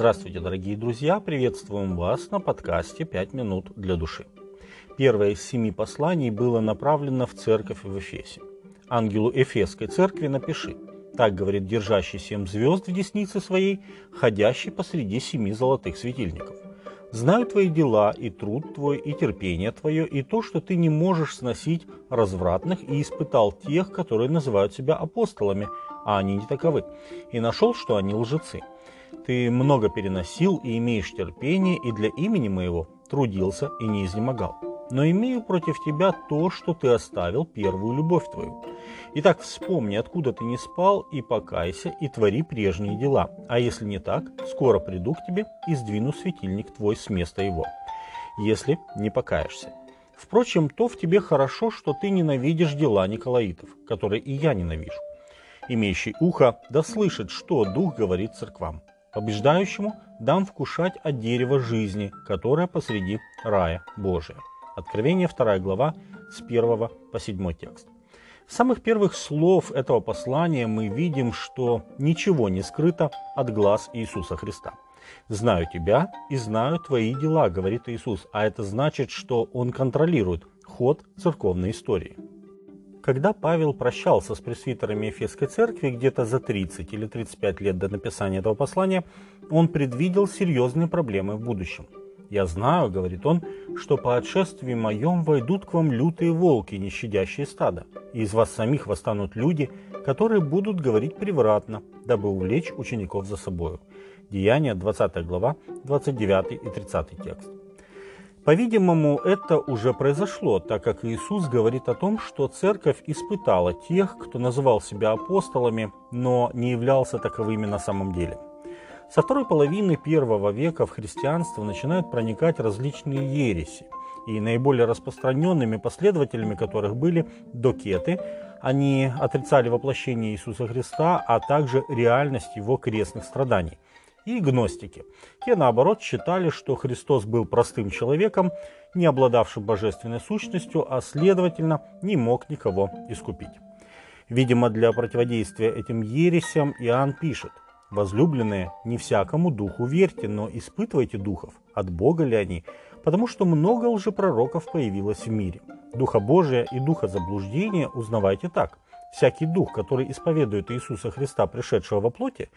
Здравствуйте, дорогие друзья! Приветствуем вас на подкасте «Пять минут для души». Первое из семи посланий было направлено в церковь в Эфесе. Ангелу Эфесской церкви напиши. Так говорит держащий семь звезд в деснице своей, ходящий посреди семи золотых светильников. Знаю твои дела, и труд твой, и терпение твое, и то, что ты не можешь сносить развратных, и испытал тех, которые называют себя апостолами, а они не таковы, и нашел, что они лжецы. Ты много переносил и имеешь терпение, и для имени моего трудился и не изнемогал. Но имею против тебя то, что ты оставил первую любовь твою. Итак, вспомни, откуда ты не спал, и покайся, и твори прежние дела. А если не так, скоро приду к тебе и сдвину светильник твой с места его, если не покаешься. Впрочем, то в тебе хорошо, что ты ненавидишь дела Николаитов, которые и я ненавижу. Имеющий ухо да слышит, что Дух говорит церквам. Побеждающему дам вкушать от дерева жизни, которое посреди рая Божия. Откровение 2 глава с 1 по 7 текст. С самых первых слов этого послания мы видим, что ничего не скрыто от глаз Иисуса Христа. «Знаю тебя и знаю твои дела», — говорит Иисус, а это значит, что Он контролирует ход церковной истории. Когда Павел прощался с пресвитерами Ефесской церкви где-то за 30 или 35 лет до написания этого послания, он предвидел серьезные проблемы в будущем. «Я знаю, — говорит он, — что по отшествии моем войдут к вам лютые волки, не щадящие стада, и из вас самих восстанут люди, которые будут говорить превратно, дабы увлечь учеников за собою». Деяния, 20 глава, 29 и 30 текст. По-видимому, это уже произошло, так как Иисус говорит о том, что церковь испытала тех, кто называл себя апостолами, но не являлся таковыми на самом деле. Со второй половины первого века в христианство начинают проникать различные ереси, и наиболее распространенными последователями которых были докеты, они отрицали воплощение Иисуса Христа, а также реальность его крестных страданий – и гностики. Те, наоборот, считали, что Христос был простым человеком, не обладавшим божественной сущностью, а, следовательно, не мог никого искупить. Видимо, для противодействия этим ересям Иоанн пишет, «Возлюбленные, не всякому духу верьте, но испытывайте духов, от Бога ли они, потому что много лжепророков появилось в мире. Духа Божия и духа заблуждения узнавайте так. Всякий дух, который исповедует Иисуса Христа, пришедшего во плоти,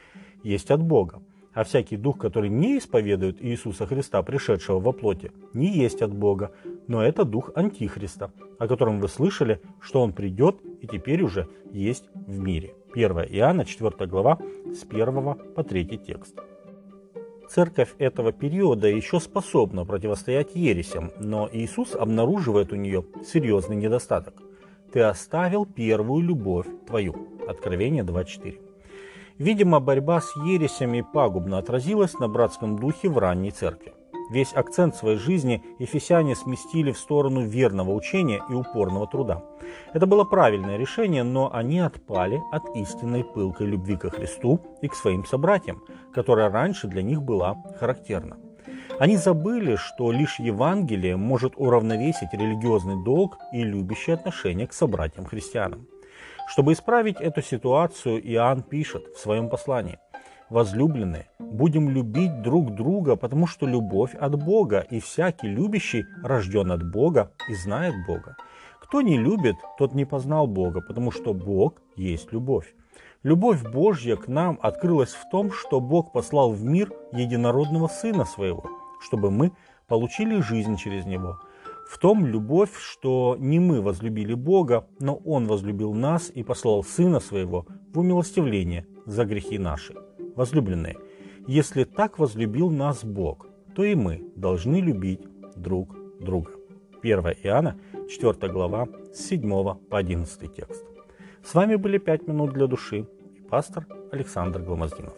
есть от Бога а всякий дух, который не исповедует Иисуса Христа, пришедшего во плоти, не есть от Бога, но это дух Антихриста, о котором вы слышали, что он придет и теперь уже есть в мире. 1 Иоанна, 4 глава, с 1 по 3 текст. Церковь этого периода еще способна противостоять ересям, но Иисус обнаруживает у нее серьезный недостаток. «Ты оставил первую любовь твою» Откровение 2.4. Видимо, борьба с ересями пагубно отразилась на братском духе в ранней церкви. Весь акцент своей жизни ефесяне сместили в сторону верного учения и упорного труда. Это было правильное решение, но они отпали от истинной пылкой любви ко Христу и к своим собратьям, которая раньше для них была характерна. Они забыли, что лишь Евангелие может уравновесить религиозный долг и любящее отношение к собратьям-христианам. Чтобы исправить эту ситуацию, Иоанн пишет в своем послании. Возлюбленные, будем любить друг друга, потому что любовь от Бога, и всякий любящий рожден от Бога и знает Бога. Кто не любит, тот не познал Бога, потому что Бог есть любовь. Любовь Божья к нам открылась в том, что Бог послал в мир единородного Сына Своего, чтобы мы получили жизнь через Него – в том любовь, что не мы возлюбили Бога, но Он возлюбил нас и послал Сына Своего в умилостивление за грехи наши. Возлюбленные, если так возлюбил нас Бог, то и мы должны любить друг друга. 1 Иоанна, 4 глава, с 7 по 11 текст. С вами были «Пять минут для души» и пастор Александр Гломоздинов.